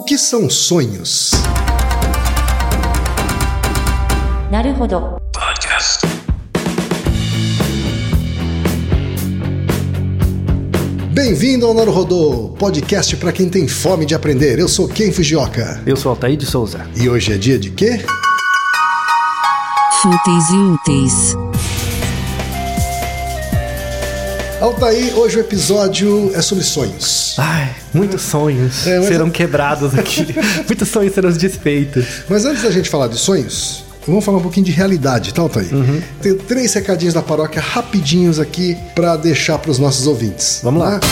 O que são sonhos? Naruhodo. Podcast. Bem-vindo ao Naruhodô, podcast para quem tem fome de aprender. Eu sou Ken Fujioka. Eu sou Altair de Souza. E hoje é dia de quê? Fúteis e úteis. Altair, hoje o episódio é sobre sonhos. Ai, muitos sonhos É, serão quebrados aqui. muitos sonhos serão desfeitos. Mas antes da gente falar de sonhos, vamos falar um pouquinho de realidade, tá, Altair? Uhum. Tenho três recadinhos da paróquia rapidinhos aqui para deixar para os nossos ouvintes. Vamos lá. tá?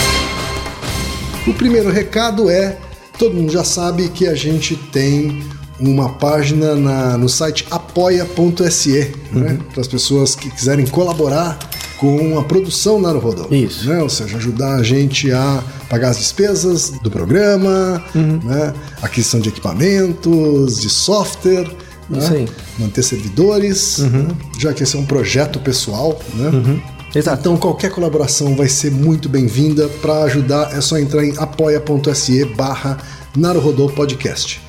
O primeiro recado é: todo mundo já sabe que a gente tem uma página na- no site apoia.se, né? Uhum. Para as pessoas que quiserem colaborar com a produção Naruhodô. Isso. Né? Ou seja, ajudar a gente a pagar as despesas do programa, Uhum. né? aquisição de equipamentos, de software. né? Aí. Uhum. Manter servidores, né? já que esse é um projeto pessoal, né? Exato. Então qualquer colaboração vai ser muito bem-vinda. Para ajudar é só entrar em apoia.se barra Naruhodô Podcast.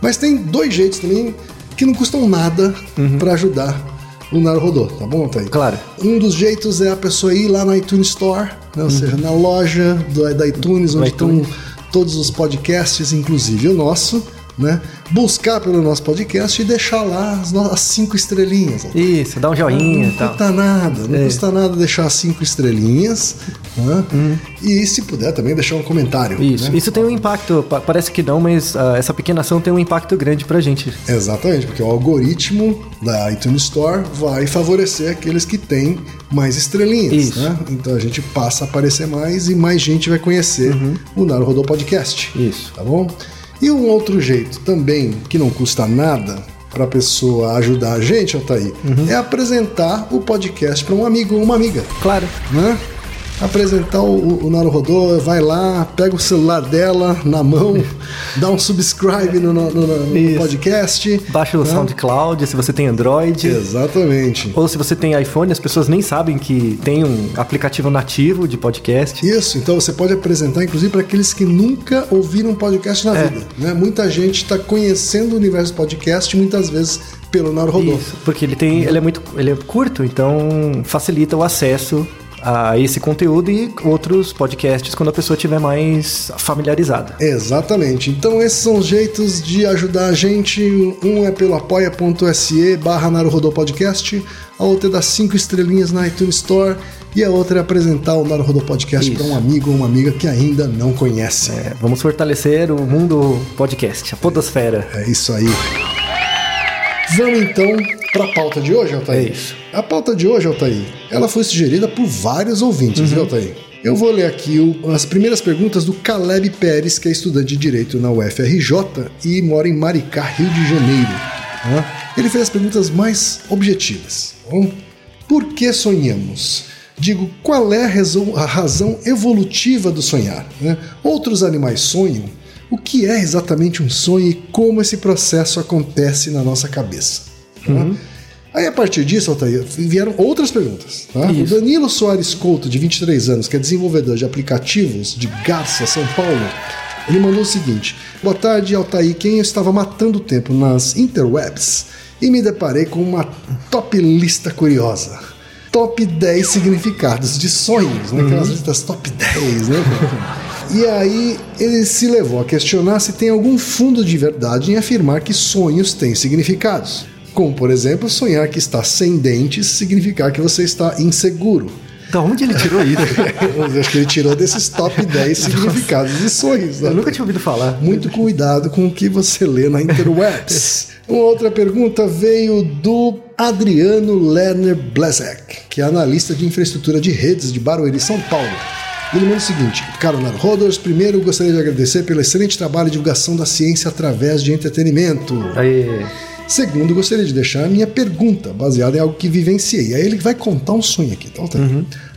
Mas tem dois jeitos também que não custam nada para ajudar o Naruhodô, tá bom, Thaí? Claro. Um dos jeitos é a pessoa ir lá no iTunes Store, né? ou seja, na loja do, da iTunes, onde iTunes. estão todos os podcasts, inclusive o nosso, né? Buscar pelo nosso podcast e deixar lá as, as cinco estrelinhas. Isso, dá um joinha Não e tal. custa nada, não É. custa nada deixar cinco estrelinhas. né? E se puder também deixar um comentário. Isso, né? isso tem um impacto, pa- parece que não, mas ah, essa pequena ação tem um impacto grande pra gente. Exatamente, porque o algoritmo da iTunes Store vai favorecer aqueles que têm mais estrelinhas. Isso. né? Então a gente passa a aparecer mais e mais gente vai conhecer o Naruhodô Podcast. Uhum. Isso. Tá bom? E um outro jeito também que não custa nada para a pessoa ajudar a gente, Altair, Uhum. é apresentar o podcast para um amigo ou uma amiga. Claro. né? Apresentar o, o Naruhodô, vai lá, pega o celular dela na mão, dá um subscribe no, no- no- no podcast. Baixa o né? SoundCloud se você tem Android. Exatamente. Ou se você tem iPhone, as pessoas nem sabem que tem um aplicativo nativo de podcast. Isso, então você pode apresentar, inclusive, para aqueles que nunca ouviram um podcast na É. vida. Né? Muita gente está conhecendo o universo do podcast, muitas vezes pelo Naruhodô. Isso, porque ele tem, ele é muito, ele é curto, então facilita o acesso a esse conteúdo e outros podcasts quando a pessoa estiver mais familiarizada. Exatamente. Então esses são os jeitos de ajudar a gente. Um é pelo apoia.se barra Podcast, a outra é dar cinco estrelinhas na iTunes Store e a outra é apresentar o Naruhodô Podcast para um amigo ou uma amiga que ainda não conhece. É, vamos fortalecer o mundo podcast, a podosfera. É isso aí. Vamos então para a pauta de hoje, Altair. É isso. A pauta de hoje, Altair, ela foi sugerida por vários ouvintes, Uhum. viu, Altair? Eu vou ler aqui o- as primeiras perguntas do Caleb Pérez, que é estudante de Direito na UFRJ e mora em Maricá, Rio de Janeiro. Ele fez as perguntas mais objetivas. Bom, por que sonhamos? Digo, qual é a razão, a razão evolutiva do sonhar? né? Outros animais sonham. O que é exatamente um sonho e como esse processo acontece na nossa cabeça? Tá? Aí, a partir disso, Altair, vieram outras perguntas. tá? O. Danilo Soares Couto, de 23 anos, que é desenvolvedor de aplicativos de Garça, São Paulo, ele mandou o seguinte: Boa tarde, Altair. Quem eu estava matando tempo nas interwebs e me deparei com uma top lista curiosa. Top 10 significados de sonhos, né? Aquelas listas top 10, né? E aí ele se levou a questionar se tem algum fundo de verdade em afirmar que sonhos têm significados. Como, por exemplo, sonhar que está sem dentes significar que você está inseguro. Da onde ele tirou isso? Acho que ele tirou desses top 10 significados de sonhos. né? Eu nunca tinha ouvido falar. Muito cuidado com o que você lê na interwebs. Uma outra pergunta veio do Adriano Lerner Blazek, que é analista de infraestrutura de redes de Barueri, São Paulo. Ele manda o seguinte: Caro Rodors, primeiro gostaria de agradecer pelo excelente trabalho de divulgação da ciência através de entretenimento. Aí, Segundo, gostaria de deixar a minha pergunta, baseada em algo que vivenciei. Aí ele vai contar um sonho aqui, tá? tá?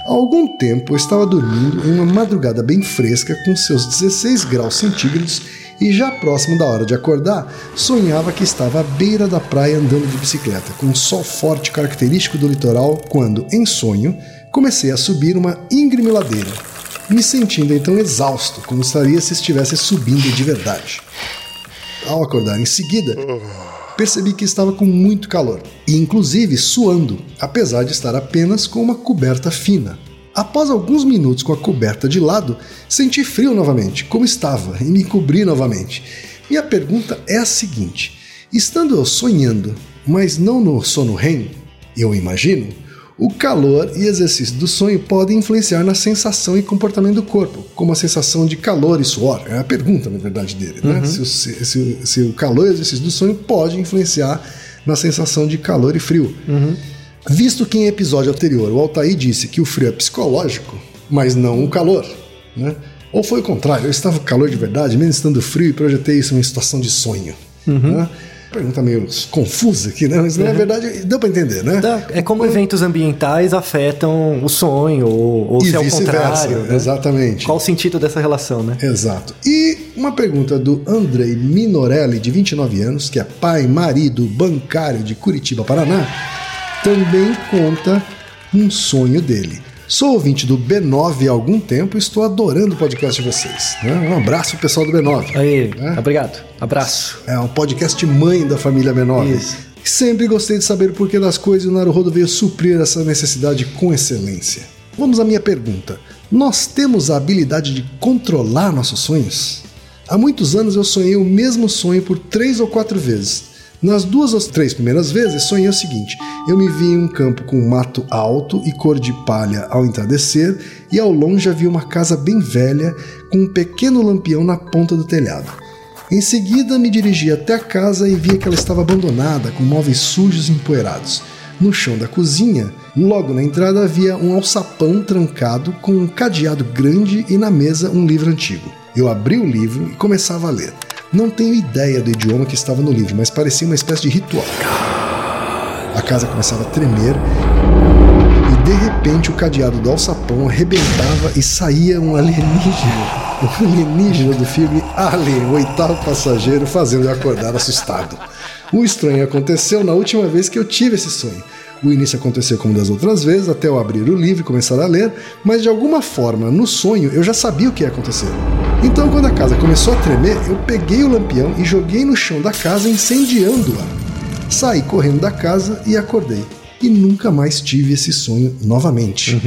Há algum tempo eu estava dormindo em uma madrugada bem fresca, com seus 16 graus centígrados, e já próximo da hora de acordar, sonhava que estava à beira da praia andando de bicicleta, com um sol forte característico do litoral, quando, em sonho, comecei a subir uma íngreme ladeira, me sentindo então exausto, como estaria se estivesse subindo de verdade. ao acordar em seguida, percebi que estava com muito calor e, inclusive, suando, apesar de estar apenas com uma coberta fina. Após alguns minutos com a coberta de lado, senti frio novamente, como estava, e me cobri novamente. Minha pergunta é a seguinte: estando eu sonhando, mas não no sono REM, eu imagino, o calor e exercício do sonho podem influenciar na sensação e comportamento do corpo, como a sensação de calor e suor. É a pergunta, na verdade, dele. Né? Se, o, se- se o- calor e exercício do sonho pode influenciar na sensação de calor e frio. Visto que em episódio anterior o Altair disse que o frio é psicológico, mas não o calor, né? Ou foi o contrário, eu estava com calor de verdade, mesmo estando frio, e projetei isso em uma situação de sonho. Né? Pergunta meio confusa aqui, né? Mas na verdade deu para entender, né? Dá- É como eventos ambientais afetam o sonho, ou, ou E se é o contrário. né? exatamente. Qual o sentido dessa relação, né? Exato. E uma pergunta do Andrei Minorelli, de 29 anos, que é pai, marido, bancário de Curitiba, Paraná, também conta um sonho dele. Sou ouvinte do B9 há algum tempo e estou adorando o podcast de vocês. né? Um abraço pessoal do B9. Aí, É. obrigado. Abraço. É um podcast mãe da família B9. Isso. Sempre gostei de saber o porquê das coisas e o Naruhodo veio suprir essa necessidade com excelência. Vamos à minha pergunta. Nós temos a habilidade de controlar nossos sonhos? Há muitos anos eu sonhei o mesmo sonho por três ou quatro vezes. Nas duas ou três primeiras vezes, sonhei o seguinte: eu me vi em um campo com um mato alto e cor de palha ao entardecer, e ao longe havia uma casa bem velha com um pequeno lampião na ponta do telhado. Em seguida, me dirigi até a casa e vi que ela estava abandonada, com móveis sujos e empoeirados. No chão da cozinha, logo na entrada, havia um alçapão trancado com um cadeado grande e na mesa um livro antigo. Eu abri o livro e começava a ler. Não tenho ideia do idioma que estava no livro, mas parecia uma espécie de ritual. A casa começava a tremer e de repente o cadeado do alçapão arrebentava e saía um alienígena. Um alienígena do filme Alien, o oitavo passageiro, fazendo eu acordar assustado. O estranho aconteceu na última vez que eu tive esse sonho. O início aconteceu como das outras vezes, até eu abrir o livro e começar a ler, mas de alguma forma, no sonho, eu já sabia o que ia acontecer. Então, quando a casa começou a tremer, eu peguei o lampião e joguei no chão da casa, incendiando-a. Saí correndo da casa e acordei. E nunca mais tive esse sonho novamente.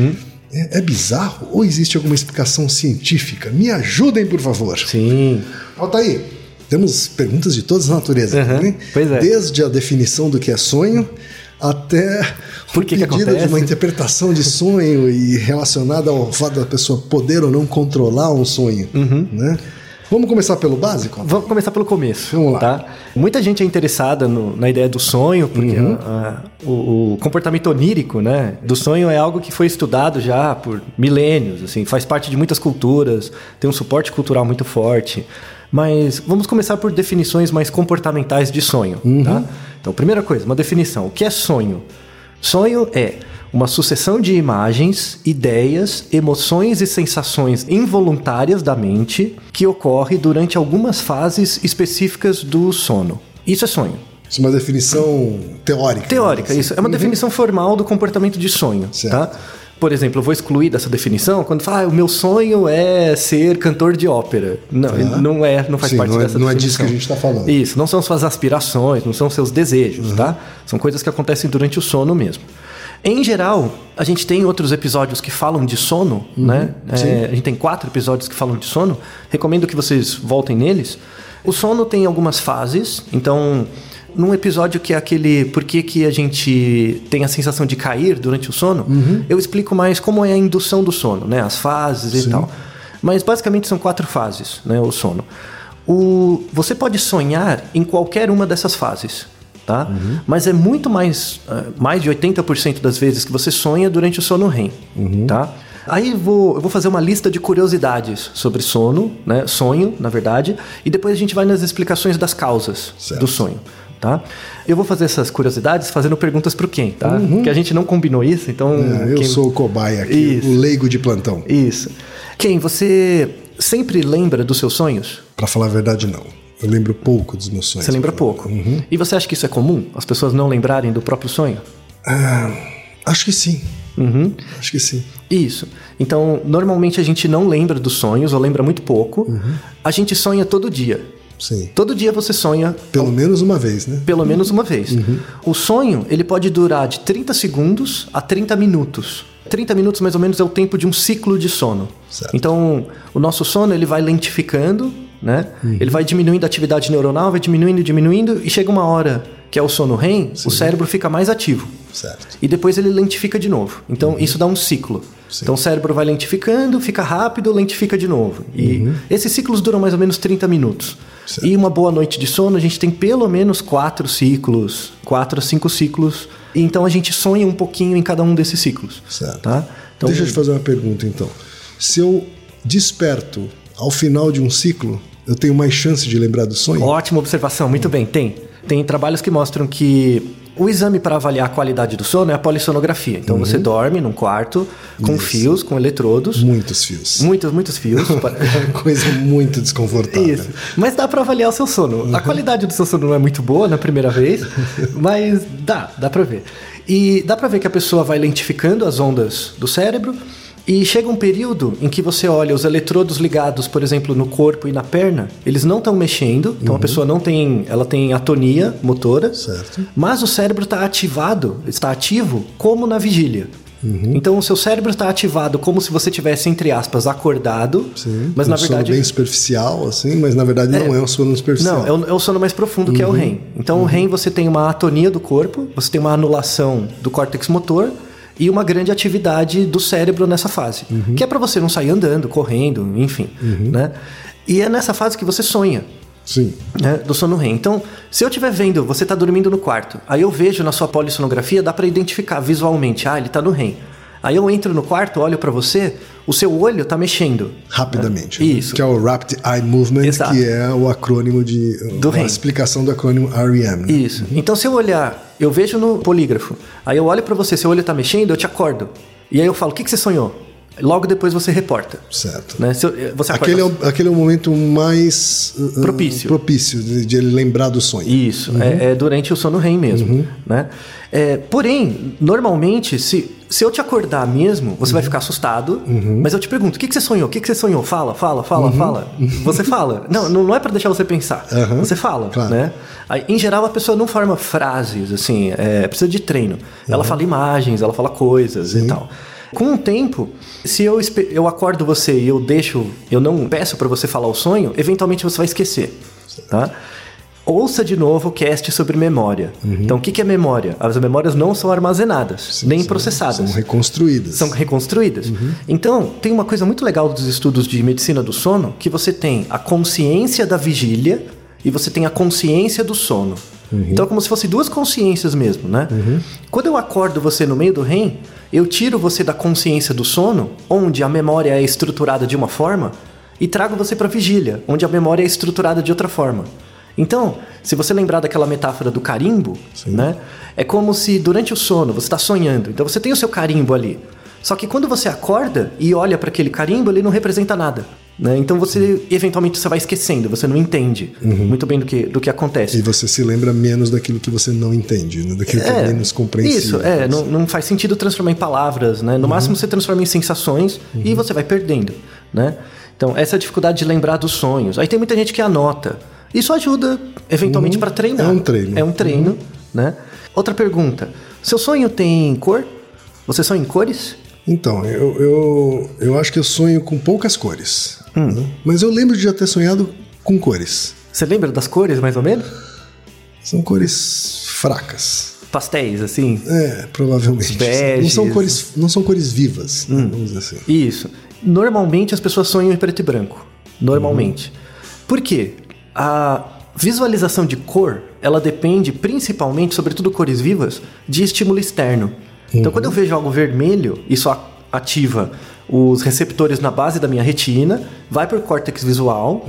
É, é bizarro ou existe alguma explicação científica? Me ajudem, por favor. Sim. Altair, temos perguntas de todas as naturezas. Uhum, né? pois é. Desde a definição do que é sonho até Por o que que pedido de acontece? uma interpretação de sonho e relacionada ao fato da pessoa poder ou não controlar um sonho. Uhum. Né? Vamos começar pelo básico? Vamos começar pelo começo. Vamos lá. Tá? Muita gente é interessada no- na ideia do sonho, porque Uhum. ah, o, o comportamento onírico né, do sonho é algo que foi estudado já por milênios, assim, faz parte de muitas culturas, tem um suporte cultural muito forte. Mas vamos começar por definições mais comportamentais de sonho. Uhum. Tá? Então, primeira coisa, uma definição. O que é sonho? Sonho é uma sucessão de imagens, ideias, emoções e sensações involuntárias da mente que ocorre durante algumas fases específicas do sono. Isso é sonho. Isso é uma definição teórica. Teórica, né? isso. É uma definição formal do comportamento de sonho, Certo. tá? Por exemplo, eu vou excluir dessa definição quando fala, ah, o meu sonho é ser cantor de ópera. Não, Tá. não é, não faz Sim, parte não é- dessa não é definição. disso que a gente tá falando. Isso, não são suas aspirações, não são seus desejos, Uhum. tá? São coisas que acontecem durante o sono mesmo. Em geral, a gente tem outros episódios que falam de sono, né? Uhum. sim. É, a gente tem quatro episódios que falam de sono. Recomendo que vocês voltem neles. O sono tem algumas fases, então num episódio que é aquele por que, que a gente tem a sensação de cair durante o sono, Uhum. eu explico mais como é a indução do sono, né? As fases e tal. Mas basicamente são quatro fases, né? O sono. O, você pode sonhar em qualquer uma dessas fases, tá? Mas é muito mais, ah, mais de 80% das vezes que você sonha durante o sono REM, tá? Aí vou, eu vou fazer uma lista de curiosidades sobre sono, né? Sonho, na verdade, e depois a gente vai nas explicações das causas Certo. do sonho, tá? Eu vou fazer essas curiosidades fazendo perguntas pro Ken, tá? Porque a gente não combinou isso, então... É, eu quem- sou o cobaia aqui, Isso. o leigo de plantão. Isso. Ken, você sempre lembra dos seus sonhos? Pra falar a verdade, não. Eu lembro pouco dos meus sonhos. Você lembra pouco. E você acha que isso é comum? As pessoas não lembrarem do próprio sonho? Acho que sim. Uhum. Acho que sim. Isso. Então, normalmente a gente não lembra dos sonhos ou lembra muito pouco. A gente sonha todo dia. Sim. Todo dia você sonha Pelo menos uma vez, né? pelo menos uma vez. O sonho, ele pode durar de 30 segundos a 30 minutos. 30 minutos mais ou menos é o tempo de um ciclo de sono. Certo. Então, o nosso sono ele vai lentificando, né? Ele vai diminuindo a atividade neuronal, vai diminuindo, diminuindo e chega uma hora que é o sono REM, o cérebro fica mais ativo. Certo. E depois ele lentifica de novo. Então isso dá um ciclo. Então o cérebro vai lentificando, fica rápido, lentifica de novo. E esses ciclos duram mais ou menos 30 minutos. Certo. E uma boa noite de sono, a gente tem pelo menos quatro ciclos, quatro a cinco ciclos. E então a gente sonha um pouquinho em cada um desses ciclos. Certo. Tá? Então, Deixa eu te fazer uma pergunta, então. Se eu desperto ao final de um ciclo, eu tenho mais chance de lembrar do sonho? Ótima observação, muito bem. Tem. Tem trabalhos que mostram que o exame para avaliar a qualidade do sono é a polissonografia. Então você dorme num quarto com Uhum. Isso. fios, com eletrodos, Muitos fios. muitos, muitos fios. para- coisa muito desconfortável. Isso. Mas dá pra avaliar o seu sono. Uhum. A qualidade do seu sono não é muito boa na primeira vez, mas dá, dá pra ver. E dá pra ver que a pessoa vai lentificando as ondas do cérebro e chega um período em que você olha os eletrodos ligados, por exemplo, no corpo e na perna, eles não estão mexendo, então a pessoa não tem, ela tem atonia motora, Uhum. Certo. mas o cérebro está ativado, está ativo como na vigília. Uhum. Então o seu cérebro está ativado como se você tivesse entre aspas acordado, Sim, mas um na sono verdade bem superficial, assim, mas na verdade não é um sono superficial. não, é o, é o sono mais profundo que é o REM. Então, o REM você tem uma atonia do corpo, você tem uma anulação do córtex motor e uma grande atividade do cérebro nessa fase, que é para você não sair andando, correndo, enfim, né? E é nessa fase que você sonha. Sim. né, do sono REM. Então, se eu estiver vendo, você está dormindo no quarto, aí eu vejo na sua polissonografia, dá para identificar visualmente, ah, ele está no REM. Aí eu entro no quarto, olho para você, o seu olho está mexendo. Rapidamente. né? né? Isso. Que é o Rapid Eye Movement, Exato. que é o acrônimo de. Do a REM. explicação do acrônimo REM. né? Isso. Então, se eu olhar, eu vejo no polígrafo, aí eu olho pra você, seu olho tá mexendo, eu te acordo. E aí eu falo, o que, que você sonhou? Logo depois você reporta. Certo. Né? Eu- você acorda... Aquele é, o, aquele é o momento mais uh, Propício. propício de, de ele lembrar do sonho. Isso, é, é durante o sono REM mesmo, né? É, porém, normalmente, se, se eu te acordar mesmo, você vai ficar assustado, mas eu te pergunto, o que, que você sonhou? O que, que você sonhou? Fala, fala, fala, fala. Você fala. Não, não é pra deixar você pensar. Uhum. Você fala, Claro. né? Aí, em geral, a pessoa não forma frases, assim, é, precisa de treino. Ela fala imagens, ela fala coisas e tal. Com o tempo, se eu, eu acordo você e eu deixo, eu não peço pra você falar o sonho, eventualmente você vai esquecer, tá? Ouça de novo o cast sobre memória. Então, o que que é memória? As memórias não são armazenadas, Sim, nem são- processadas. São reconstruídas. São reconstruídas. Então, tem uma coisa muito legal dos estudos de medicina do sono, que você tem a consciência da vigília e você tem a consciência do sono. Então, é como se fossem duas consciências mesmo, né? Quando eu acordo você no meio do REM, eu tiro você da consciência do sono, onde a memória é estruturada de uma forma, e trago você para vigília, onde a memória é estruturada de outra forma. Então, se você lembrar daquela metáfora do carimbo, né? É como se durante o sono você está sonhando. Então você tem o seu carimbo ali. Só que quando você acorda e olha para aquele carimbo, ele não representa nada. Né? Então você eventualmente você vai esquecendo, você não entende muito bem do que, do que acontece. E você se lembra menos daquilo que você não entende, né? daquilo que é menos compreensível. Isso, é, não, não faz sentido transformar em palavras, né? No máximo você transforma em sensações e você vai perdendo, né? Então, essa é dificuldade de lembrar dos sonhos. Aí tem muita gente que anota. Isso ajuda, eventualmente, para treinar. É um treino. É um treino, né? Outra pergunta. Seu sonho tem cor? Você sonha em cores? Então, eu, eu, eu acho que eu sonho com poucas cores. Hum. né? Mas eu lembro de já ter sonhado com cores. Você lembra das cores, mais ou menos? São cores fracas. Pastéis, assim? É, provavelmente. Beges. Não são cores, não são cores vivas, Hum. vamos dizer assim. Isso. Normalmente as pessoas sonham em preto e branco. Normalmente. Por quê? A visualização de cor, ela depende principalmente, sobretudo cores vivas, de estímulo externo. Então, quando eu vejo algo vermelho, isso ativa os receptores na base da minha retina, vai para o córtex visual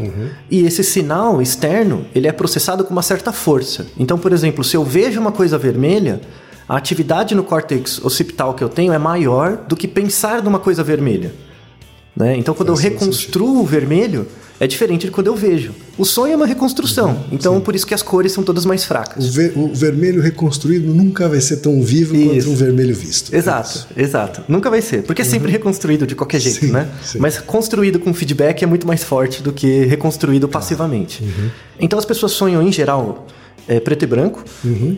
e esse sinal externo ele é processado com uma certa força. Então, por exemplo, se eu vejo uma coisa vermelha, a atividade no córtex occipital que eu tenho é maior do que pensar numa coisa vermelha. Né? Então, quando Faz eu reconstruo o vermelho, é diferente de quando eu vejo. O sonho é uma reconstrução, então por isso que as cores são todas mais O, fracas. ver- o vermelho reconstruído nunca vai ser tão vivo quanto Isso. um vermelho visto. Exato, exato. Nunca vai ser, porque é sempre reconstruído de qualquer jeito, Sim, né? sim. Mas construído com feedback é muito mais forte do que reconstruído passivamente. Então as pessoas sonham em geral é, preto e branco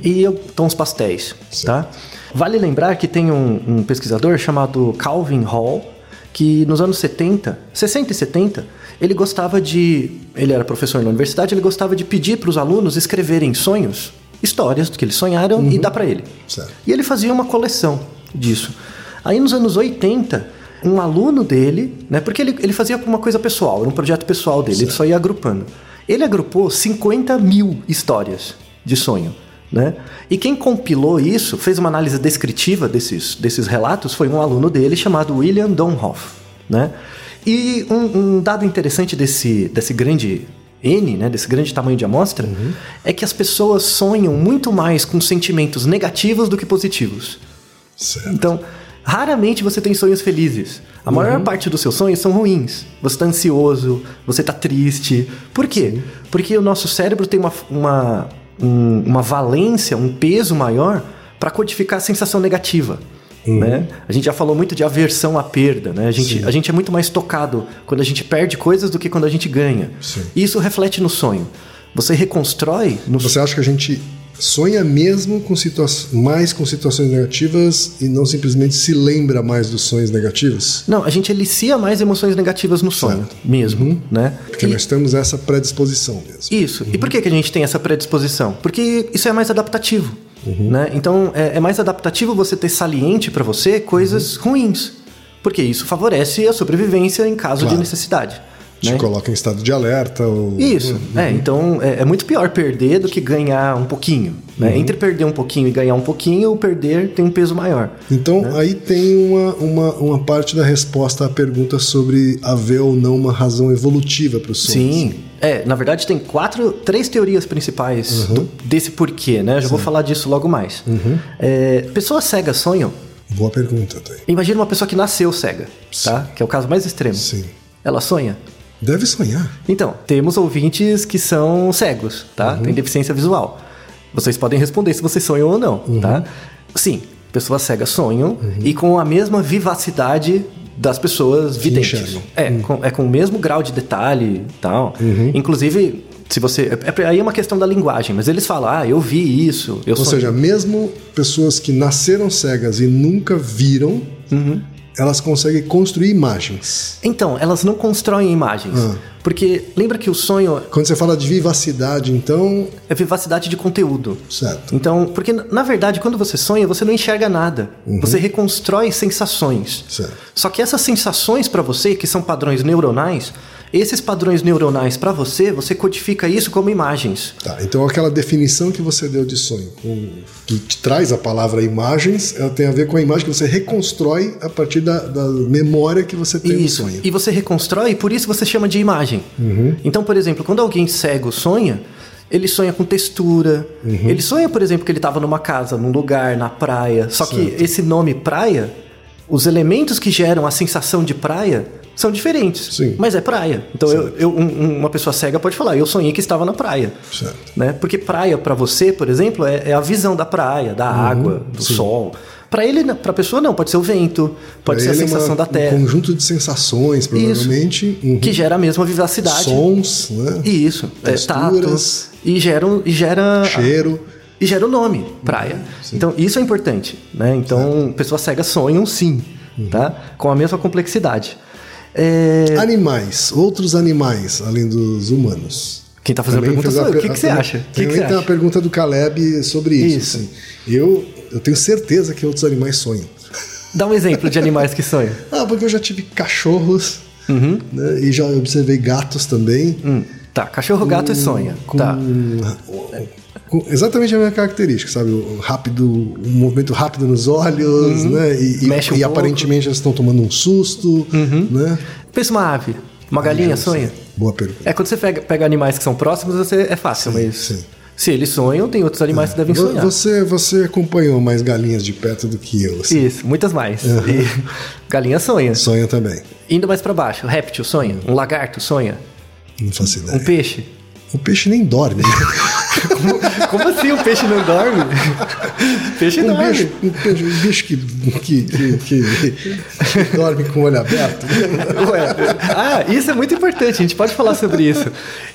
e eu- tons pastéis, tá? Vale lembrar que tem um, um pesquisador chamado Calvin Hall que nos anos 70, 60 e 70, ele gostava de, ele era professor na universidade, ele gostava de pedir para os alunos escreverem sonhos, histórias do que eles sonharam e dar para ele. Certo. E ele fazia uma coleção disso. Aí nos anos 80, um aluno dele, né, porque ele, ele fazia uma coisa pessoal, era um projeto pessoal dele, ele só ia agrupando. Ele agrupou 50 mil histórias de sonho. Né? E quem compilou isso, fez uma análise descritiva desses, desses relatos, foi um aluno dele chamado William Donhoff. Né? E um, um dado interessante desse, desse grande N, né, desse grande tamanho de amostra, é que as pessoas sonham muito mais com sentimentos negativos do que positivos. Certo. Então, raramente você tem sonhos felizes. A maior parte dos seus sonhos são ruins. Você está ansioso, você está triste. Por quê? Porque o nosso cérebro tem uma, uma, um- uma valência, um peso maior para codificar a sensação negativa. Né? A gente já falou muito de aversão à perda. Né? A, gente, a gente é muito mais tocado quando a gente perde coisas do que quando a gente ganha. Sim. E isso reflete no sonho. Você reconstrói no Você acha que a gente sonha mesmo com mais com situações negativas e não simplesmente se lembra mais dos sonhos negativos? Não, a gente elicia mais emoções negativas no sonho, Certo. mesmo, né? Porque E- nós temos essa predisposição mesmo. Isso. E por que, que a gente tem essa predisposição? Porque isso é mais adaptativo. Né? Então, é, é mais adaptativo você ter saliente para você coisas ruins. Porque isso favorece a sobrevivência em caso Claro. de necessidade. Te né? coloca em estado de alerta ou... Isso. É, então é, é muito pior perder do que ganhar um pouquinho. Né? Entre perder um pouquinho e ganhar um pouquinho, o perder tem um peso maior. Então aí tem uma, uma, uma parte da resposta à pergunta sobre haver ou não uma razão evolutiva para o sonho. Sim. É, na verdade tem quatro, três teorias principais do- desse porquê, né? Eu já vou falar disso logo mais. É, pessoas cegas sonham. Boa pergunta, Thay. Imagina uma pessoa que nasceu cega, tá? Que é o caso mais extremo. Sim. Ela sonha. Deve sonhar. Então, temos ouvintes que são cegos, tá? Uhum. Tem deficiência visual. Vocês podem responder se vocês sonham ou não, Uhum. tá? Sim, pessoas cegas sonham e com a mesma vivacidade das pessoas videntes. enxergam. É, com, é com o mesmo grau de detalhe e tal. Uhum. Inclusive, se você. É, é- aí é uma questão da linguagem, mas eles falam, ah, eu vi isso, eu Ou sonhei. seja, mesmo pessoas que nasceram cegas e nunca viram, Uhum. Elas conseguem construir imagens. Então, elas não constroem imagens. Ah. Porque lembra que o sonho Quando você fala de vivacidade, então, é vivacidade de conteúdo. certo. Então, porque na verdade, quando você sonha, você não enxerga nada. Você reconstrói sensações. Certo. Só que essas sensações para você, que são padrões neuronais, esses padrões neuronais para você, você codifica isso como imagens. Tá, então aquela definição que você deu de sonho, que te traz a palavra imagens, ela tem a ver com a imagem que você reconstrói a partir da, da memória que você tem Isso. sonho. E você reconstrói, por isso você chama de imagem. Então, por exemplo, quando alguém cego sonha, ele sonha com textura. Ele sonha, por exemplo, que ele estava numa casa, num lugar, na praia. Só que esse nome praia, os elementos que geram a sensação de praia são diferentes. Sim. Mas é praia. Então, eu, eu- um- uma pessoa cega pode falar, eu sonhei que estava na praia. Certo. Né? Porque praia, para você, por exemplo, é, é a visão da praia, da água, do sol. Para ele, para a pessoa, não. Pode ser o vento, pode Pra ser a ele é sensação uma- da terra. Um conjunto de sensações, provavelmente. uhum, Que gera a mesma vivacidade. Sons, né? E Isso, é, tato. Texturas. E gera, e gera. Cheiro. E gera o nome, praia. Então, isso é importante. Né? Então, pessoas cegas sonham sim, Uhum. tá? Com a mesma complexidade. É, Animais, outros animais, além dos humanos. Quem tá fazendo a Também pergunta fez sou eu. O que, que você acha? Que, que Também você tem uma pergunta do Caleb sobre isso. Isso. assim. Eu, eu tenho certeza que outros animais sonham. Dá um exemplo de animais que sonham. Ah, porque eu já tive cachorros Uhum. né, e já observei gatos também. Hum, tá, cachorro, gato e sonha. Com, Tá. Com exatamente a mesma característica, sabe? O rápido, um movimento rápido nos olhos, né? E, e- Uhum. Mexe um e. Uhum. aparentemente elas estão tomando um susto, né? Pensa uma ave. Uma galinha sonha? Boa pergunta. É quando você pega, pega animais que são próximos, você, é fácil, mas sim. se eles sonham, tem outros animais que devem sonhar. Você, você acompanhou mais galinhas de perto do que eu, assim. Isso, muitas mais. E galinha sonha. Sonha também. Indo mais pra baixo, réptil sonha, um lagarto sonha. Não faço ideia. Um peixe? O peixe nem dorme. Como, como assim o peixe não dorme? peixe Um dorme. bicho, um peixe- um bicho que, que, que, que- dorme com o olho aberto. Ué, ah, isso é muito importante, a gente pode falar sobre isso.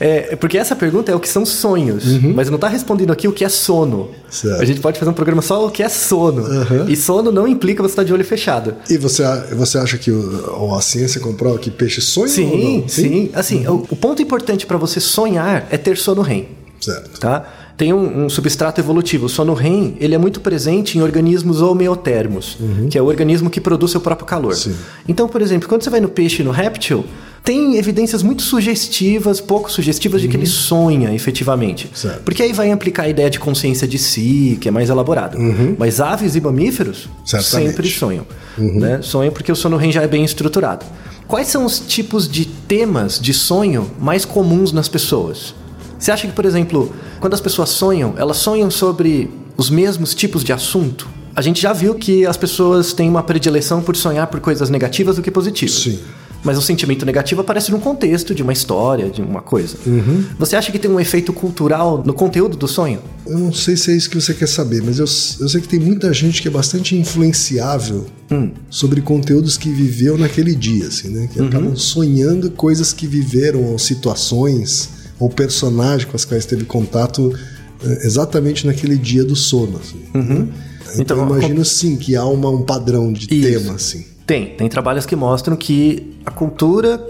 É, porque essa pergunta é o que são sonhos, mas não está respondendo aqui o que é sono. Certo. A gente pode fazer um programa só o que é sono. E sono não implica você estar de olho fechado. E você, você acha que o, a ciência comprova que peixe sonha ou Sim, não? sim. Assim, o, o ponto importante para você sonhar é ter sono REM. Certo. Tá? Tem um, um substrato evolutivo. O sono REM ele é muito presente em organismos homeotermos, que é o organismo que produz seu próprio calor. Sim. Então, por exemplo, quando você vai no peixe e no réptil, tem evidências muito sugestivas, pouco sugestivas, de que ele sonha efetivamente. Certo. Porque aí vai implicar a ideia de consciência de si, que é mais elaborado. Mas aves e mamíferos Certamente. sempre sonham. Né? Sonham porque o sono REM já é bem estruturado. Quais são os tipos de temas de sonho mais comuns nas pessoas? Você acha que, por exemplo, quando as pessoas sonham, elas sonham sobre os mesmos tipos de assunto? A gente já viu que as pessoas têm uma predileção por sonhar por coisas negativas do que positivas. Sim. Mas o sentimento negativo aparece num contexto de uma história, de uma coisa. Uhum. Você acha que tem um efeito cultural no conteúdo do sonho? Eu não sei se é isso que você quer saber, mas eu, eu sei que tem muita gente que é bastante influenciável sobre conteúdos que viveu naquele dia, assim, né? Que acabam sonhando coisas que viveram, ou situações, ou personagens com as quais teve contato eh, exatamente naquele dia do sono. Assim, né? Então, Então, eu imagino sim que há uma, um padrão de Isso. tema, assim. Tem, tem trabalhos que mostram que a cultura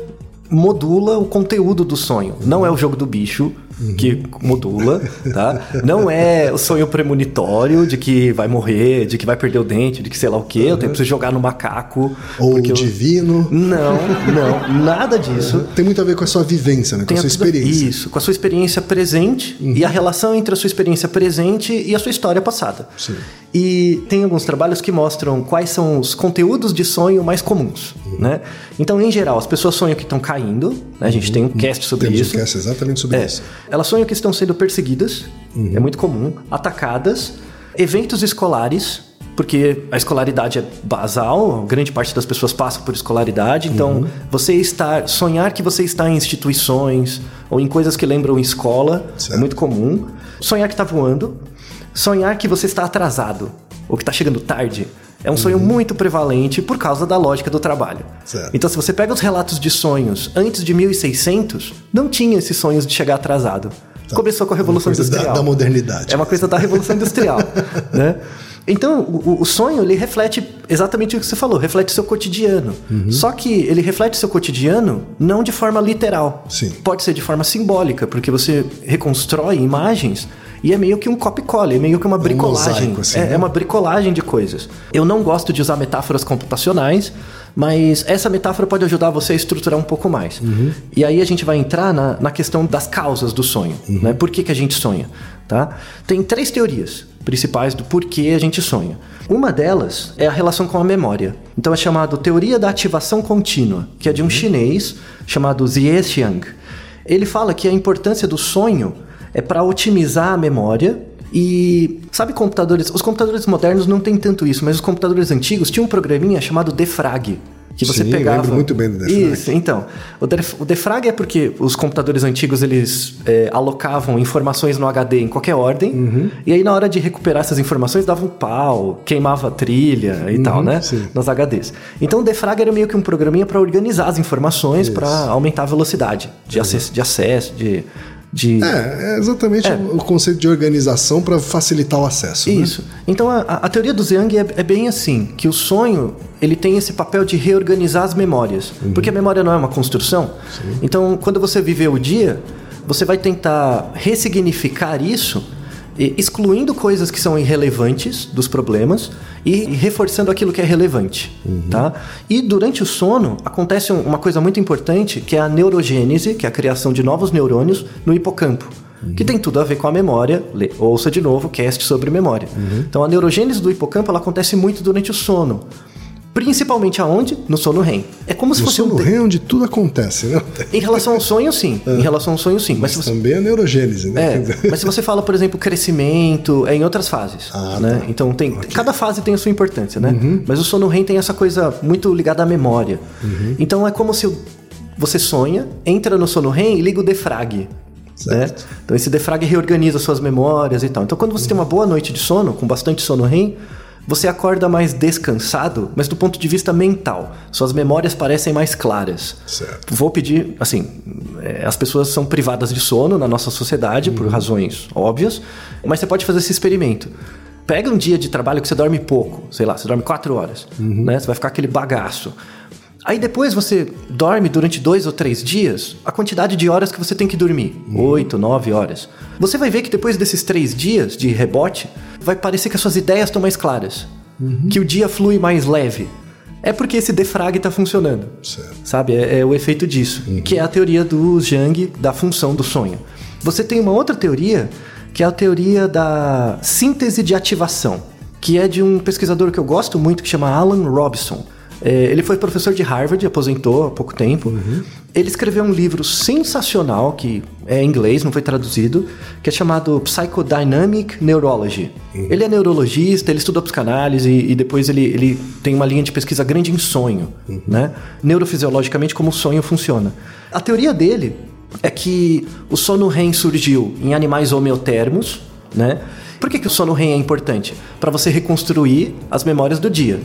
modula o conteúdo do sonho. Não é o jogo do bicho que modula, tá? Não é o sonho premonitório de que vai morrer, de que vai perder o dente, de que sei lá o quê, eu tenho preciso jogar no macaco. Ou eu- divino. Não, não, nada disso. Tem muito a ver com a sua vivência, né? Com a sua experiência. Uhum. Isso, com a sua experiência presente e a relação entre a sua experiência presente e a sua história passada. Sim. E tem alguns trabalhos que mostram quais são os conteúdos de sonho mais comuns, Uhum. né? Então, em geral, as pessoas sonham que estão caindo, né? A gente tem um cast sobre Temos isso. um cast exatamente sobre É. isso. Elas sonham que estão sendo perseguidas, Uhum. é muito comum, atacadas, eventos escolares, porque a escolaridade é basal, grande parte das pessoas passa por escolaridade, então Uhum. você estar, sonhar que você está em instituições ou em coisas que lembram escola, Certo. é muito comum. Sonhar que está voando, sonhar que você está atrasado ou que está chegando tarde. É um sonho muito prevalente por causa da lógica do trabalho. Uhum. Certo. Então, se você pega os relatos de sonhos antes de 1600, não tinha esses sonhos de chegar atrasado. Começou com a Revolução Tá. Coisa da- Industrial. da modernidade. É uma coisa da Revolução Industrial, né? Então, o, o sonho, ele reflete exatamente o que você falou, reflete o seu cotidiano. Uhum. Só que ele reflete o seu cotidiano não de forma literal. Sim. Pode ser de forma simbólica, porque você reconstrói imagens e é meio que um copy-cola, é meio que uma bricolagem. mosaico, assim, é, né? é uma bricolagem de coisas. Eu não gosto de usar metáforas computacionais, mas essa metáfora pode ajudar você a estruturar um pouco mais. E aí a gente vai entrar na, na questão das causas do sonho. Né? Por que, que a gente sonha? Tá? Tem três teorias principais do porquê a gente sonha. Uma delas é a relação com a memória. Então é chamado teoria da ativação contínua, que é de um chinês chamado Zhe Xiang. Ele fala que a importância do sonho é para otimizar a memória e sabe computadores, os computadores modernos não tem tanto isso, mas os computadores antigos tinham um programinha chamado defrag. Que você Sim, pegava. lembro muito bem do defrag. Isso, então. O, def- o defrag é porque os computadores antigos eles é, alocavam informações no HD em qualquer ordem, Uhum. e aí na hora de recuperar essas informações dava um pau, queimava a trilha e tal, né? Uhum, sim. Nos HDs. Então o defrag era meio que um programinha para organizar as informações, para aumentar a velocidade de acesso, de acesso, de. De É, é exatamente o conceito de organização para facilitar o acesso. né? Isso. Então a, a- teoria do Zhang é, é bem assim, que o sonho ele tem esse papel de reorganizar as memórias, porque a memória não é uma construção. Então quando você viveu o dia, você vai tentar ressignificar isso, excluindo coisas que são irrelevantes dos problemas e reforçando aquilo que é relevante, tá? E durante o sono acontece um- uma coisa muito importante que é a neurogênese, que é a criação de novos neurônios no hipocampo que tem tudo a ver com a memória. Ouça de novo o cast sobre memória. Então, a neurogênese do hipocampo ela acontece muito durante o sono. Principalmente aonde? No sono REM. É como se No fosse sono um... REM é onde tudo acontece, né? Em relação ao sonho, sim. Em relação ao sonho, sim. Mas, se você... Também a neurogênese, né? É, mas se você fala, por exemplo, crescimento, é em outras fases. Ah, né? tá. Então tem. Cada fase tem a sua importância, né? Uhum. Mas o sono REM tem essa coisa muito ligada à memória. Uhum. Então é como se você sonha, entra no sono REM e liga o defrag. Né? Então esse defrag reorganiza suas memórias e tal. Então quando você tem uma boa noite de sono, com bastante sono REM, você acorda mais descansado, mas do ponto de vista mental. Suas memórias parecem mais claras. Certo. Vou pedir, assim, é, as pessoas são privadas de sono na nossa sociedade por razões óbvias, mas você pode fazer esse experimento. Pega um dia de trabalho que você dorme pouco, sei lá, você dorme quatro horas, né? Você vai ficar aquele bagaço. Aí depois você dorme durante dois ou três dias a quantidade de horas que você tem que dormir. Oito, nove horas. Você vai ver que depois desses três dias de rebote, vai parecer que as suas ideias estão mais claras. Que o dia flui mais leve. É porque esse defrag está funcionando. Certo. Sabe? É, é o efeito disso. Que é a teoria do Jung da função do sonho. Você tem uma outra teoria, que é a teoria da síntese de ativação, que é de um pesquisador que eu gosto muito, que chama Alan Robson. É, ele foi professor de Harvard, aposentou há pouco tempo. Ele escreveu um livro sensacional, que é em inglês, não foi traduzido, que é chamado Psychodynamic Neurology. Ele é neurologista, ele estuda psicanálise e, e depois ele, ele tem uma linha de pesquisa grande em sonho, né? Neurofisiologicamente, como o sonho funciona. A teoria dele é que o sono REM surgiu em animais homeotermos, né? Por que, que o sono REM é importante? Para você reconstruir as memórias do dia.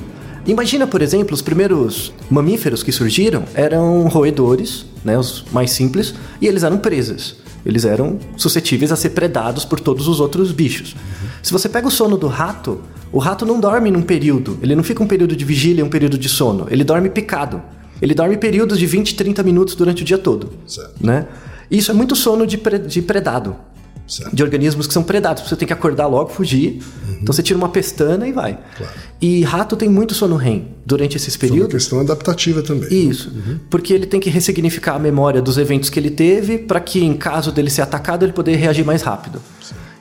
Imagina, por exemplo, os primeiros mamíferos que surgiram eram roedores, né, os mais simples, e eles eram presas. Eles eram suscetíveis a ser predados por todos os outros bichos. Se você pega o sono do rato, o rato não dorme num período, ele não fica um período de vigília e um período de sono, ele dorme picado. Ele dorme períodos de 20, 30 minutos durante o dia todo. Certo. Né? Isso é muito sono de, pre- de predado. Certo. De organismos que são predados. Você tem que acordar logo, fugir. Então você tira uma pestana e vai. Claro. E rato tem muito sono REM durante esses Foi uma períodos. questão adaptativa também. Isso, porque ele tem que ressignificar a memória dos eventos que ele teve para que, em caso dele ser atacado, ele poder reagir mais rápido.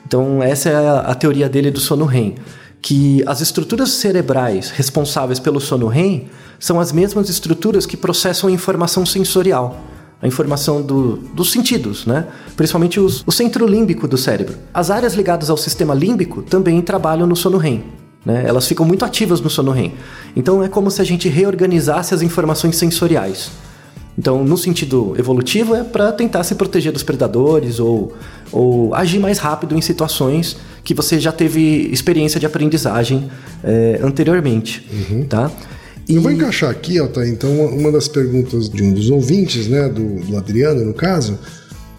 Então, essa é a, a teoria dele do sono REM. Que as estruturas cerebrais responsáveis pelo sono REM são as mesmas estruturas que processam informação sensorial. A informação do- dos sentidos, né? Principalmente os- o centro límbico do cérebro. As áreas ligadas ao sistema límbico também trabalham no sono REM. né? Elas ficam muito ativas no sono REM. Então é como se a gente reorganizasse as informações sensoriais. Então, no sentido evolutivo, é para tentar se proteger dos predadores ou, ou agir mais rápido em situações que você já teve experiência de aprendizagem é, anteriormente, tá? Eu vou encaixar aqui, Altair, então, uma- das perguntas de um dos ouvintes, né, do, do Adriano, no caso,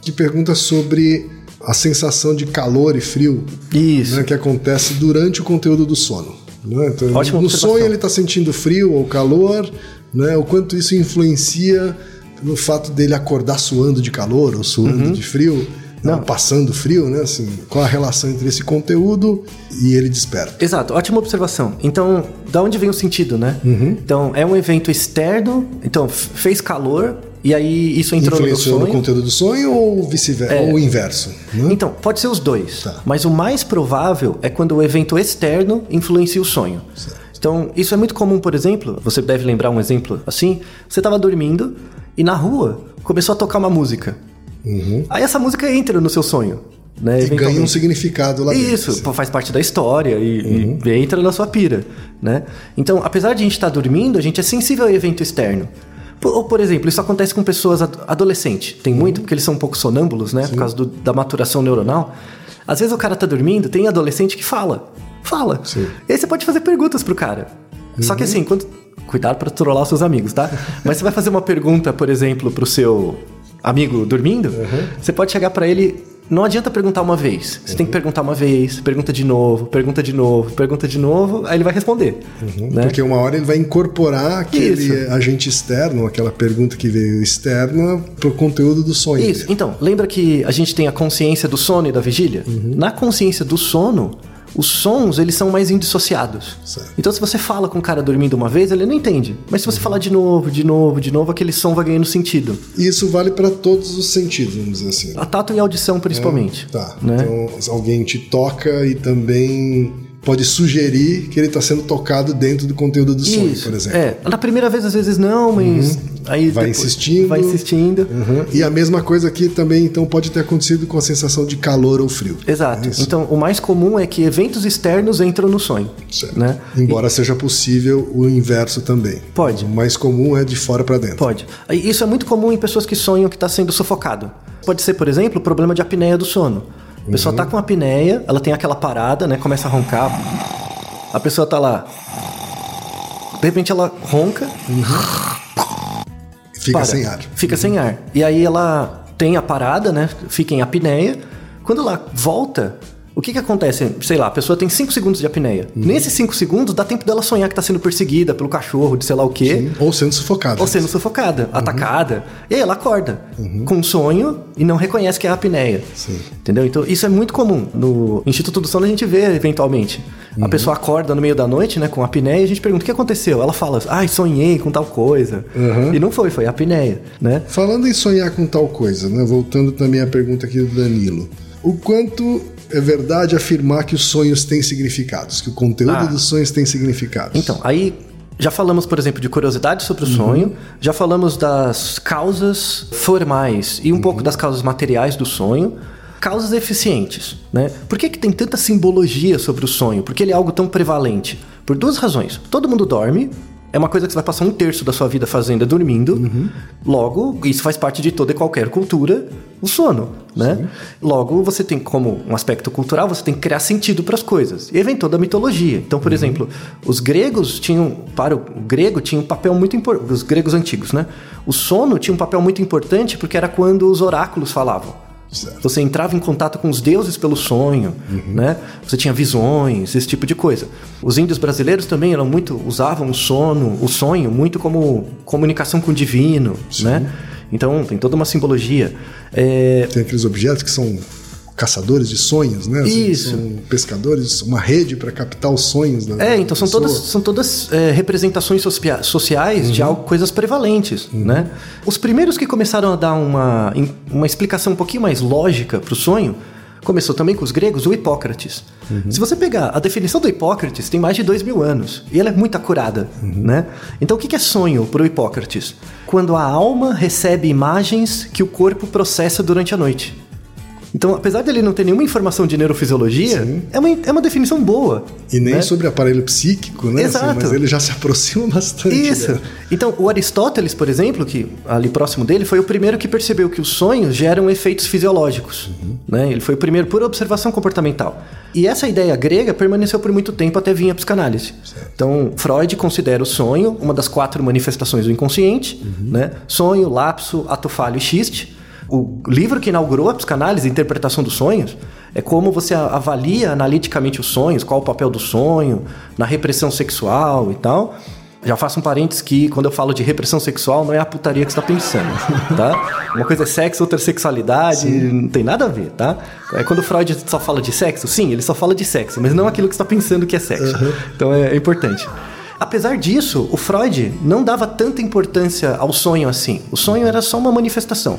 que pergunta sobre a sensação de calor e frio Isso. né, que acontece durante o conteúdo do sono. Né? Então, Ótima no sonho ele está sentindo frio ou calor, né? o quanto isso influencia no fato dele acordar suando de calor ou suando de frio, Uhum. Não. passando frio, né? Assim, qual a relação entre esse conteúdo e ele desperta. Exato, ótima observação. Então, da onde vem o sentido, né? Então, é um evento externo, então fez calor e aí isso entrou no Influenciou no sonho. conteúdo do sonho ou vice-versa, ou o inverso? Né? Então, pode ser os dois. Tá. Mas o mais provável é quando o evento externo influencia o sonho. Então, isso é muito comum, por exemplo, você deve lembrar um exemplo assim, você estava dormindo e na rua começou a tocar uma música. Aí essa música entra no seu sonho. Né, Uhum. E ganha um significado lá dentro. Isso, assim. faz parte da história e, Uhum. e entra na sua pira, né? Então, apesar de a gente estar dormindo, a gente é sensível ao evento externo. Por, ou, por exemplo, isso acontece com pessoas ad- adolescentes. Tem Uhum. muito, porque eles são um pouco sonâmbulos, né? Por causa do- da maturação neuronal. Às vezes o cara tá dormindo, tem adolescente que fala. Fala. Sim. E aí você pode fazer perguntas pro cara. Só que assim, quando... cuidado pra trollar os seus amigos, tá? Mas você vai fazer uma pergunta, por exemplo, pro seu amigo dormindo, você pode chegar pra ele. Não adianta perguntar uma vez. Você tem que perguntar uma vez, pergunta de novo, pergunta de novo, pergunta de novo, aí ele vai responder. né? Porque uma hora ele vai incorporar aquele Isso. agente externo, aquela pergunta que veio externa, pro conteúdo do sonho. Isso. dele. Então, lembra que a gente tem a consciência do sono e da vigília? Uhum. Na consciência do sono, os sons eles são mais indissociados. Certo. Então, se você fala com o cara dormindo uma vez, ele não entende. Mas se você falar de novo, de novo, de novo, aquele som vai ganhando sentido. E isso vale para todos os sentidos, vamos dizer assim. A tato e a audição, principalmente. Tá. Né? Então, alguém te toca e também pode sugerir que ele está sendo tocado dentro do conteúdo do sonho, Isso, por exemplo. É, na primeira vez às vezes não, mas aí Vai insistindo. Vai insistindo. Uhum. E a mesma coisa aqui também, então, pode ter acontecido com a sensação de calor ou frio. Exato. É? Então, o mais comum é que eventos externos entram no sonho, Certo. né? Embora seja possível o inverso também. Pode. O mais comum é de fora para dentro. Pode. E Isso é muito comum em pessoas que sonham que está sendo sufocado. Pode ser, por exemplo, problema de apneia do sono. A pessoa está com apneia, ela tem aquela parada, né? Começa a roncar. A pessoa está lá. De repente ela ronca, Fica para. sem ar. Fica sem ar. E aí ela tem a parada, né? Fica em apneia. Quando ela volta, o que que acontece? Sei lá, a pessoa tem 5 segundos de apneia. Uhum. Nesses 5 segundos, dá tempo dela sonhar que tá sendo perseguida pelo cachorro, de sei lá o quê. Ou sendo sufocado. Ou sendo sufocada, atacada. E aí ela acorda com um sonho e não reconhece que é a apneia. Sim. Entendeu? Então isso é muito comum. No Instituto do Sono a gente vê eventualmente. A pessoa acorda no meio da noite, né, com apneia, e a gente pergunta o que aconteceu. Ela fala, ai, sonhei com tal coisa. E não foi, foi apneia, né? Falando em sonhar com tal coisa, né? voltando também à pergunta aqui do Danilo. O quanto é verdade afirmar que os sonhos têm significados, que o conteúdo Ah. dos sonhos tem significados? Então, aí já falamos, por exemplo, de curiosidade sobre o sonho, já falamos das causas formais e um pouco das causas materiais do sonho. Causas eficientes, né? Por que, que tem tanta simbologia sobre o sonho? Por que ele é algo tão prevalente? Por duas razões. Todo mundo dorme, é uma coisa que você vai passar um terço da sua vida fazendo é dormindo. Logo, isso faz parte de toda e qualquer cultura, o sono, né? Logo, você tem como um aspecto cultural, você tem que criar sentido para as coisas. E aí vem toda a mitologia. Então, por exemplo, os gregos tinham, para o grego, tinha um papel muito importante, os gregos antigos, né? O sono tinha um papel muito importante porque era quando os oráculos falavam. Certo. Você entrava em contato com os deuses pelo sonho, né? Você tinha visões, esse tipo de coisa. Os índios brasileiros também eram muito usavam o sono, o sonho muito como comunicação com o divino, né? Então tem toda uma simbologia. É, Tem aqueles objetos que são caçadores de sonhos, né? Assim, Isso. São pescadores, uma rede para captar os sonhos. Da, É, da então são pessoa. todas, são todas é, representações socia- sociais de algo, coisas prevalentes, né? Os primeiros que começaram a dar uma, uma explicação um pouquinho mais lógica para o sonho começou também com os gregos, o Hipócrates. Se você pegar a definição do Hipócrates, tem mais de dois mil anos e ela é muito acurada, né? Então o que é sonho para o Hipócrates? Quando a alma recebe imagens que o corpo processa durante a noite. Então, apesar dele não ter nenhuma informação de neurofisiologia, é uma, é uma definição boa. E nem né? sobre aparelho psíquico, né? Assim, Exato. mas ele já se aproxima bastante. Isso. né? Então, o Aristóteles, por exemplo, que ali próximo dele, foi o primeiro que percebeu que os sonhos geram efeitos fisiológicos. Né? Ele foi o primeiro por observação comportamental. E essa ideia grega permaneceu por muito tempo até vir a psicanálise. Então, Freud considera o sonho uma das quatro manifestações do inconsciente, né? Sonho, lapso, ato falho e xiste. O livro que inaugurou a psicanálise, a interpretação dos sonhos, é como você avalia analiticamente os sonhos, qual o papel do sonho, na repressão sexual e tal. Já faço um parênteses que quando eu falo de repressão sexual, não é a putaria que você está pensando, tá? Uma coisa é sexo, outra é sexualidade, não tem nada a ver, tá? É quando o Freud só fala de sexo, sim, ele só fala de sexo, mas não aquilo que você está pensando que é sexo. Então é, é importante. Apesar disso, o Freud não dava tanta importância ao sonho assim. O sonho era só uma manifestação,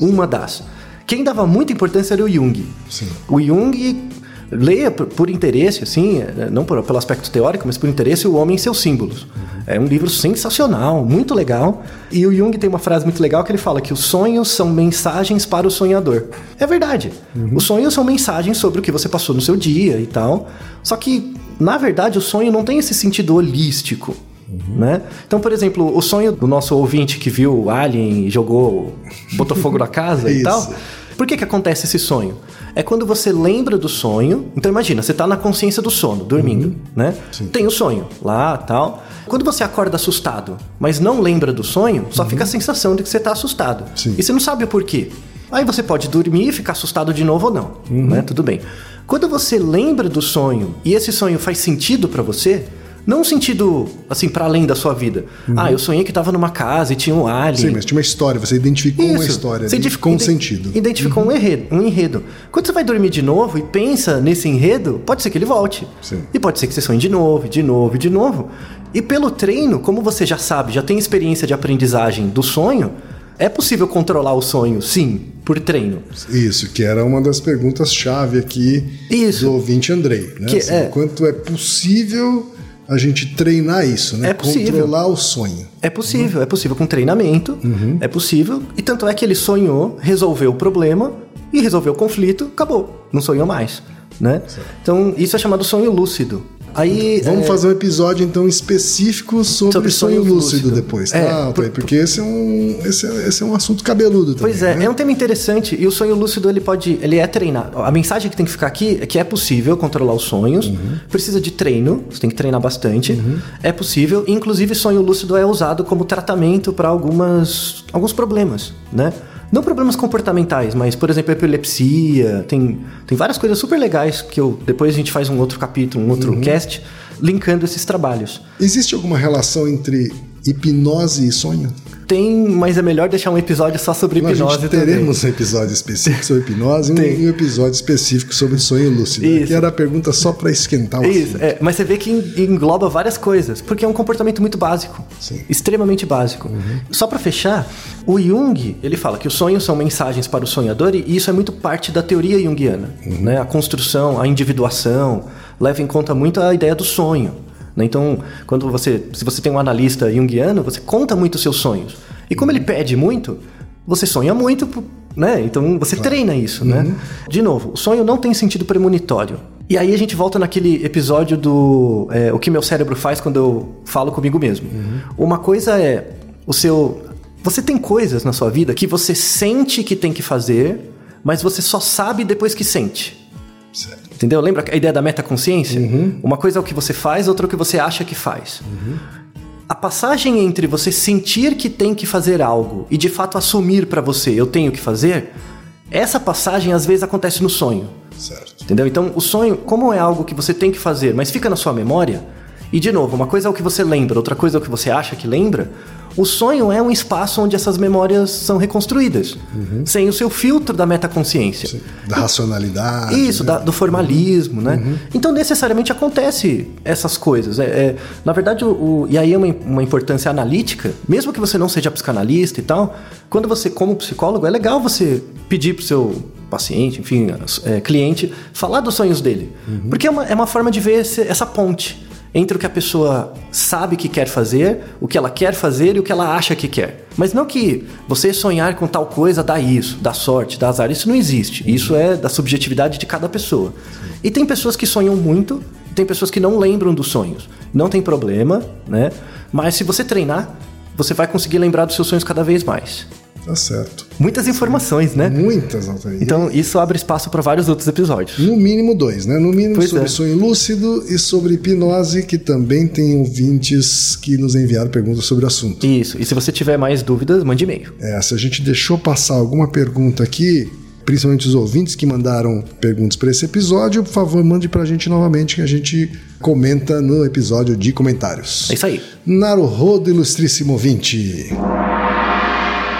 uma das. Quem dava muita importância era o Jung. Sim. O Jung leia por, por interesse, assim, eh, não por- pelo aspecto teórico, mas por interesse, O Homem e Seus Símbolos. É um livro sensacional, muito legal. E o Jung tem uma frase muito legal que ele fala que os sonhos são mensagens para o sonhador. É verdade. Os sonhos são mensagens sobre o que você passou no seu dia e tal. Só que, na verdade, o sonho não tem esse sentido holístico. Né? Então, por exemplo, o sonho do nosso ouvinte que viu o Alien e jogou, botou fogo na casa e tal. Por que, que acontece esse sonho? É quando você lembra do sonho. Então imagina, você está na consciência do sono, dormindo, né? Tem o sonho lá, tal. Quando você acorda assustado, mas não lembra do sonho, só fica a sensação de que você está assustado. Sim. E você não sabe o porquê. Aí você pode dormir e ficar assustado de novo ou não, né? Tudo bem. Quando você lembra do sonho e esse sonho faz sentido para você, não um sentido assim para além da sua vida. Ah, eu sonhei que estava numa casa e tinha um alien. Sim, mas tinha uma história, você identificou uma Isso. história Você ali, identifi- com um sentido. Identificou um, enredo, um enredo. Quando você vai dormir de novo e pensa nesse enredo, pode ser que ele volte. Sim. E pode ser que você sonhe de novo, de novo, de novo. E pelo treino, como você já sabe, já tem experiência de aprendizagem do sonho, É possível controlar o sonho, sim, por treino. Isso, que era uma das perguntas-chave aqui Isso. do ouvinte Andrei. Né? Que Assim, é- Quanto é possível a gente treinar isso, né? É possível. Controlar o sonho. É possível, é possível com treinamento, é possível. E tanto é que ele sonhou, resolveu o problema e resolveu o conflito, acabou. Não sonhou mais, né? Então, isso é chamado sonho lúcido. Aí, Vamos é, fazer um episódio, então, específico sobre, Sobre sonho, sonho lúcido, lúcido. depois, tá? É, Altair? por- Porque esse é, um, esse, é, esse é um assunto cabeludo também. Pois é, né? é um tema interessante e o sonho lúcido ele pode, ele é treinado. A mensagem que tem que ficar aqui é que é possível controlar os sonhos, Uhum. precisa de treino, você tem que treinar bastante. É possível, inclusive sonho lúcido é usado como tratamento para algumas alguns problemas, né? Não problemas comportamentais, mas por exemplo, epilepsia, tem, tem várias coisas super legais que eu depois a gente faz um outro capítulo, um Uhum. outro cast linkando esses trabalhos. Existe alguma relação entre hipnose e sonho? Tem, mas é melhor deixar um episódio só sobre hipnose gente também. teremos um episódio específico sobre hipnose e um- um episódio específico sobre sonho lúcido. Isso. Que era a pergunta só para esquentar o Isso, é, mas você vê que en- engloba várias coisas, porque é um comportamento muito básico, Sim. extremamente básico. Só pra fechar, o Jung ele fala que os sonhos são mensagens para o sonhador e isso é muito parte da teoria junguiana, né? A construção, a individuação leva em conta muito a ideia do sonho. Né? Então, quando você, se você tem um analista junguiano, você conta muito os seus sonhos. E como ele pede muito, você sonha muito, né? Então você treina isso, né? De novo, o sonho não tem sentido premonitório. E aí a gente volta naquele episódio do é, o que meu cérebro faz quando eu falo comigo mesmo. Uma coisa é o seu. Você tem coisas na sua vida que você sente que tem que fazer, mas você só sabe depois que sente. Certo. Entendeu? Lembra a ideia da metaconsciência? Uma coisa é o que você faz, outra é o que você acha que faz. A passagem entre você sentir que tem que fazer algo e de fato assumir pra você eu tenho que fazer, essa passagem às vezes acontece no sonho. Certo. Entendeu? Então, o sonho, como é algo que você tem que fazer, mas fica na sua memória, e de novo, uma coisa é o que você lembra, outra coisa é o que você acha que lembra, o sonho é um espaço onde essas memórias são reconstruídas, sem o seu filtro da metaconsciência. Da racionalidade. Isso, né? da- do formalismo, né? Então, necessariamente acontece essas coisas. É, é- na verdade, o, o- e aí é uma, uma importância analítica, mesmo que você não seja psicanalista e tal, quando você, como psicólogo, é legal você pedir pro seu paciente, enfim, é, cliente, falar dos sonhos dele. Porque é uma, é uma forma de ver esse- essa ponte entre o que a pessoa sabe que quer fazer, o que ela quer fazer e o que ela acha que quer. Mas não que você sonhar com tal coisa dá isso, dá sorte, dá azar. Isso não existe. Isso é da subjetividade de cada pessoa. E tem pessoas que sonham muito, tem pessoas que não lembram dos sonhos. Não tem problema, né? Mas se você treinar, você vai conseguir lembrar dos seus sonhos cada vez mais. Tá certo. Muitas informações, né? Muitas, Altair. Então isso abre espaço para vários outros episódios. No mínimo dois, né? No mínimo Pois sobre é. sonho lúcido e sobre hipnose, que também tem ouvintes que nos enviaram perguntas sobre o assunto. Isso. E se você tiver mais dúvidas, mande e-mail. É, se a gente deixou passar alguma pergunta aqui, principalmente os ouvintes que mandaram perguntas para esse episódio, por favor, mande pra gente novamente que a gente comenta no episódio de comentários. É isso aí. Naruhodo, ilustríssimo ouvinte.